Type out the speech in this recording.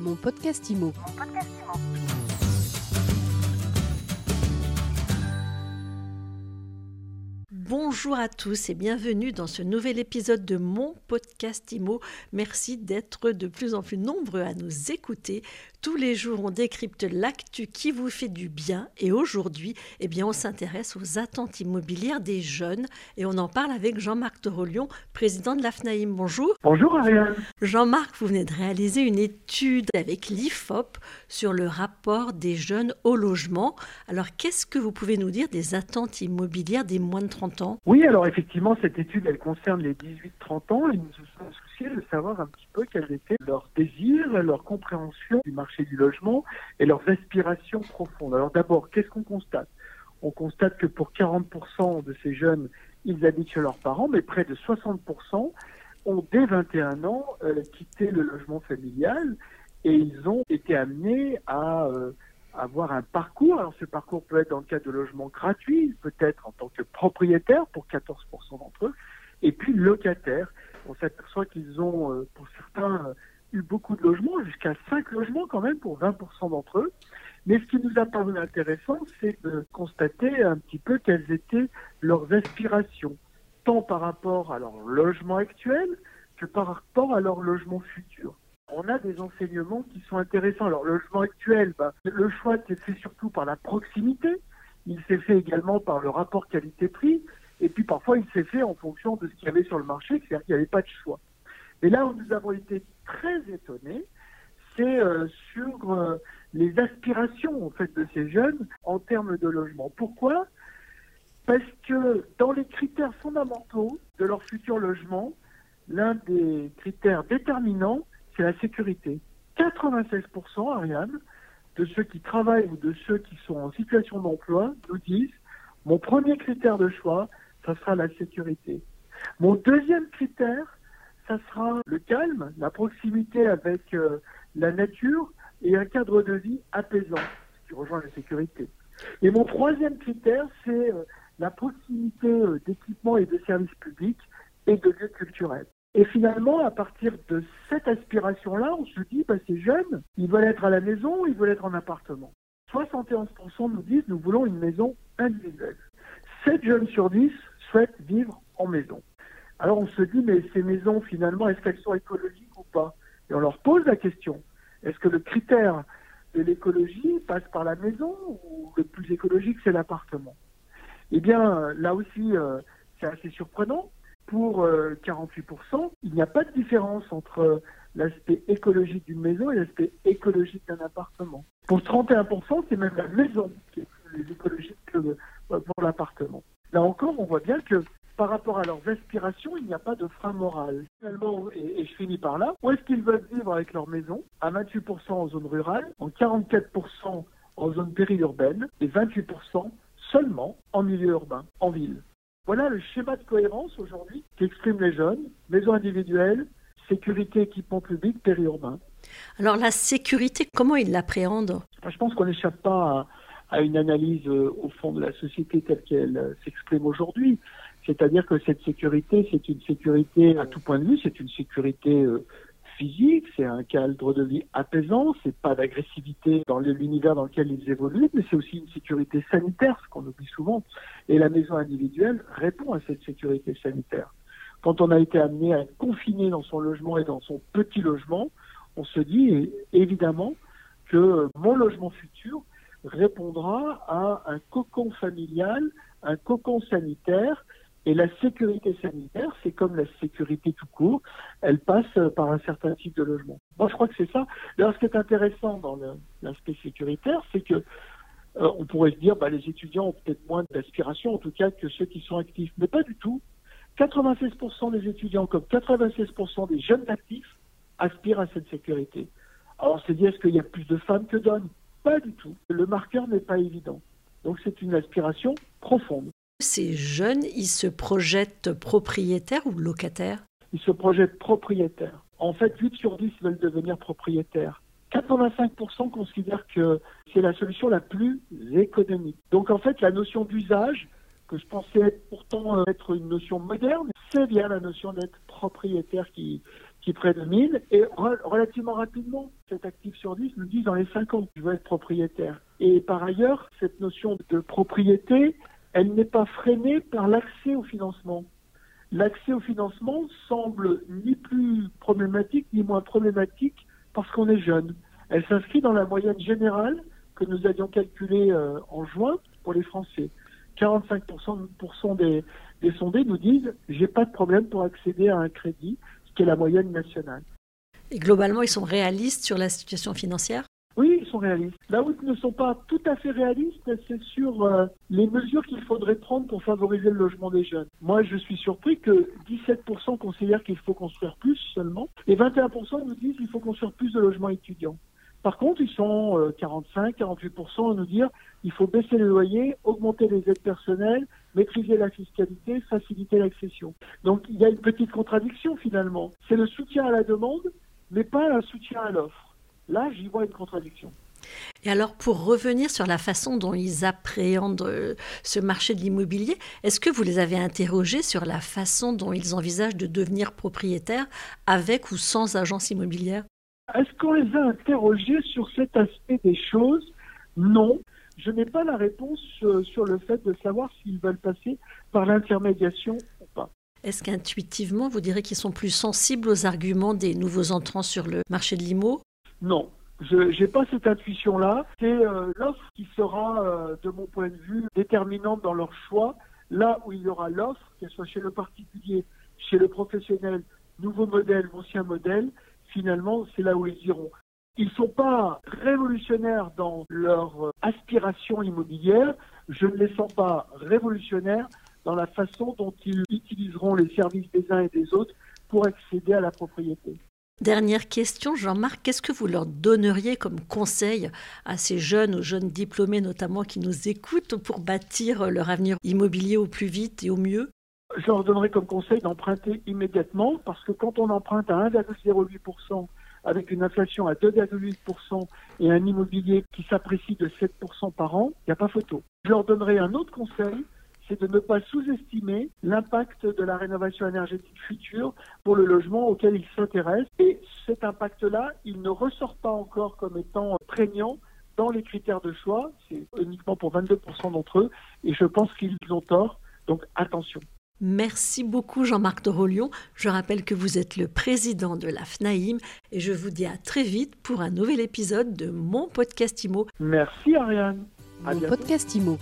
Mon podcast IMO. Bonjour à tous et bienvenue dans ce nouvel épisode de mon podcast IMO. Merci d'être de plus en plus nombreux à nous écouter. Tous les jours, on décrypte l'actu qui vous fait du bien et aujourd'hui, eh bien, on s'intéresse aux attentes immobilières des jeunes et on en parle avec Jean-Marc Torolion, président de l'AFNAIM. Bonjour. Bonjour Ariane. Jean-Marc, vous venez de réaliser une étude avec l'IFOP sur le rapport des jeunes au logement. Alors, qu'est-ce que vous pouvez nous dire des attentes immobilières des moins de 30 Oui, alors effectivement, cette étude, elle concerne les 18-30 ans et nous nous sommes souciés de savoir un petit peu quels étaient leurs désirs, leur compréhension du marché du logement et leurs aspirations profondes. Alors d'abord, qu'est-ce qu'on constate? On constate que pour 40% de ces jeunes, ils habitent chez leurs parents, mais près de 60% ont dès 21 ans euh, quitté le logement familial et ils ont été amenés à euh, avoir un parcours. Alors ce parcours peut être dans le cadre de logement gratuit, peut-être en tant que propriétaire pour 14% d'entre eux, et puis locataire. On s'aperçoit qu'ils ont, euh, pour certains, eu beaucoup de logements, jusqu'à 5 logements quand même pour 20% d'entre eux. Mais ce qui nous a paru intéressant, c'est de constater un petit peu quelles étaient leurs aspirations, tant par rapport à leur logement actuel que par rapport à leur logement futur. On a des enseignements qui sont intéressants. Alors, le logement actuel, bah, le choix s'est fait surtout par la proximité. Il s'est fait également par le rapport qualité-prix. Et puis, parfois, il s'est fait en fonction de ce qu'il y avait sur le marché, c'est-à-dire qu'il n'y avait pas de choix. Et là où nous avons été très étonnés, c'est euh, sur euh, les aspirations en fait de ces jeunes en termes de logement. Pourquoi? Parce que dans les critères fondamentaux de leur futur logement, l'un des critères déterminants, c'est la sécurité. 96%, Ariane, de ceux qui travaillent ou de ceux qui sont en situation d'emploi nous disent mon premier critère de choix, ça sera la sécurité. Mon deuxième critère, ça sera le calme, la proximité avec euh, la nature et un cadre de vie apaisant, qui rejoint la sécurité. Et mon troisième critère, c'est euh, la proximité euh, d'équipements et de services publics et de lieux culturels. Et finalement, à partir de cette aspiration-là, on se dit, bah, ces jeunes, ils veulent être à la maison, ils veulent être en appartement. 71% nous disent, nous voulons une maison individuelle. 7 jeunes sur 10 souhaitent vivre en maison. Alors on se dit, mais ces maisons, finalement, est-ce qu'elles sont écologiques ou pas? Et on leur pose la question. Est-ce que le critère de l'écologie passe par la maison ou le plus écologique, c'est l'appartement? Eh bien, là aussi, euh, c'est assez surprenant. Pour 48%, euh, il n'y a pas de différence entre l'aspect écologique d'une maison et l'aspect écologique d'un appartement. Pour 31%, c'est même la maison qui est plus écologique que euh, pour l'appartement. Là encore, on voit bien que par rapport à leurs aspirations, il n'y a pas de frein moral. Finalement, et, je finis par là, où est-ce qu'ils veulent vivre avec leur maison? À 28% en zone rurale, en 44% en zone périurbaine et 28% seulement en milieu urbain, en ville. Voilà le schéma de cohérence aujourd'hui qu'expriment les jeunes, maison individuelle, sécurité, équipement public, périurbain. Alors la sécurité, comment ils l'appréhendent? Je pense qu'on n'échappe pas à, à, une analyse euh, au fond de la société telle qu'elle euh, s'exprime aujourd'hui. C'est-à-dire que cette sécurité, c'est une sécurité à tout point de vue, c'est une sécurité euh, c'est un cadre de vie apaisant, c'est pas d'agressivité dans l'univers dans lequel ils évoluent, mais c'est aussi une sécurité sanitaire, ce qu'on oublie souvent. Et la maison individuelle répond à cette sécurité sanitaire. Quand on a été amené à être confiné dans son logement et dans son petit logement, on se dit évidemment que mon logement futur répondra à un cocon familial, un cocon sanitaire et la sécurité sanitaire, c'est comme la sécurité tout court, elle passe par un certain type de logement. Moi, je crois que c'est ça. Alors, ce qui est intéressant dans l'aspect sécuritaire, c'est que euh, on pourrait se dire, bah, les étudiants ont peut-être moins d'aspiration, en tout cas, que ceux qui sont actifs. Mais pas du tout. 96% des étudiants, comme 96% des jeunes actifs, aspirent à cette sécurité. Alors, on s'est dit, est-ce qu'il y a plus de femmes que d'hommes? Pas du tout. Le marqueur n'est pas évident. Donc, c'est une aspiration profonde. Ces jeunes, ils se projettent propriétaires ou locataires? Ils se projettent propriétaires. En fait, 8 sur 10 veulent devenir propriétaires. 85% considèrent que c'est la solution la plus économique. Donc en fait, la notion d'usage, que je pensais pourtant être une notion moderne, c'est bien la notion d'être propriétaire qui, qui prédomine et relativement rapidement, cet actif sur 10 nous dit dans les 5 ans, je veux être propriétaire. Et par ailleurs, cette notion de propriété, elle n'est pas freinée par l'accès au financement. L'accès au financement semble ni plus problématique ni moins problématique parce qu'on est jeune. Elle s'inscrit dans la moyenne générale que nous avions calculée euh, en juin pour les Français. 45% des, des sondés nous disent j'ai pas de problème pour accéder à un crédit, ce qui est la moyenne nationale. Et globalement, ils sont réalistes sur la situation financière? Sont réalistes. Là où ils ne sont pas tout à fait réalistes, c'est sur euh, les mesures qu'il faudrait prendre pour favoriser le logement des jeunes. Moi, je suis surpris que 17% considèrent qu'il faut construire plus seulement, et 21% nous disent qu'il faut construire plus de logements étudiants. Par contre, ils sont 45, euh, 48% à nous dire il faut baisser les loyers, augmenter les aides personnelles, maîtriser la fiscalité, faciliter l'accession. Donc il y a une petite contradiction finalement. C'est le soutien à la demande, mais pas un soutien à l'offre. Là, j'y vois une contradiction. Et alors, pour revenir sur la façon dont ils appréhendent euh, ce marché de l'immobilier, est-ce que vous les avez interrogés sur la façon dont ils envisagent de devenir propriétaires avec ou sans agence immobilière? Est-ce qu'on les a interrogés sur cet aspect des choses? Non. Je n'ai pas la réponse euh, sur le fait de savoir s'ils veulent passer par l'intermédiation ou pas. Est-ce qu'intuitivement, vous direz qu'ils sont plus sensibles aux arguments des nouveaux entrants sur le marché de l'IMO Non. Je n'ai pas cette intuition-là. C'est euh, l'offre qui sera, euh, de mon point de vue, déterminante dans leur choix. Là où il y aura l'offre, qu'elle soit chez le particulier, chez le professionnel, nouveau modèle, ancien modèle, finalement, c'est là où ils iront. Ils ne sont pas révolutionnaires dans leur euh, aspiration immobilière. Je ne les sens pas révolutionnaires dans la façon dont ils utiliseront les services des uns et des autres pour accéder à la propriété. Dernière question, Jean-Marc, qu'est-ce que vous leur donneriez comme conseil à ces jeunes, aux jeunes diplômés notamment qui nous écoutent pour bâtir leur avenir immobilier au plus vite et au mieux? Je leur donnerais comme conseil d'emprunter immédiatement parce que quand on emprunte à 1,08% avec une inflation à 2,8% et un immobilier qui s'apprécie de 7% par an, il n'y a pas photo. Je leur donnerai un autre conseil, c'est de ne pas sous-estimer l'impact de la rénovation énergétique future pour le logement auquel ils s'intéressent. Et cet impact-là, il ne ressort pas encore comme étant prégnant dans les critères de choix. C'est uniquement pour 22% d'entre eux. Et je pense qu'ils ont tort. Donc attention. Merci beaucoup Jean-Marc Dorolion. Je rappelle que vous êtes le président de la FNAIM et je vous dis à très vite pour un nouvel épisode de mon podcast IMO. Merci Ariane. mon podcast IMO.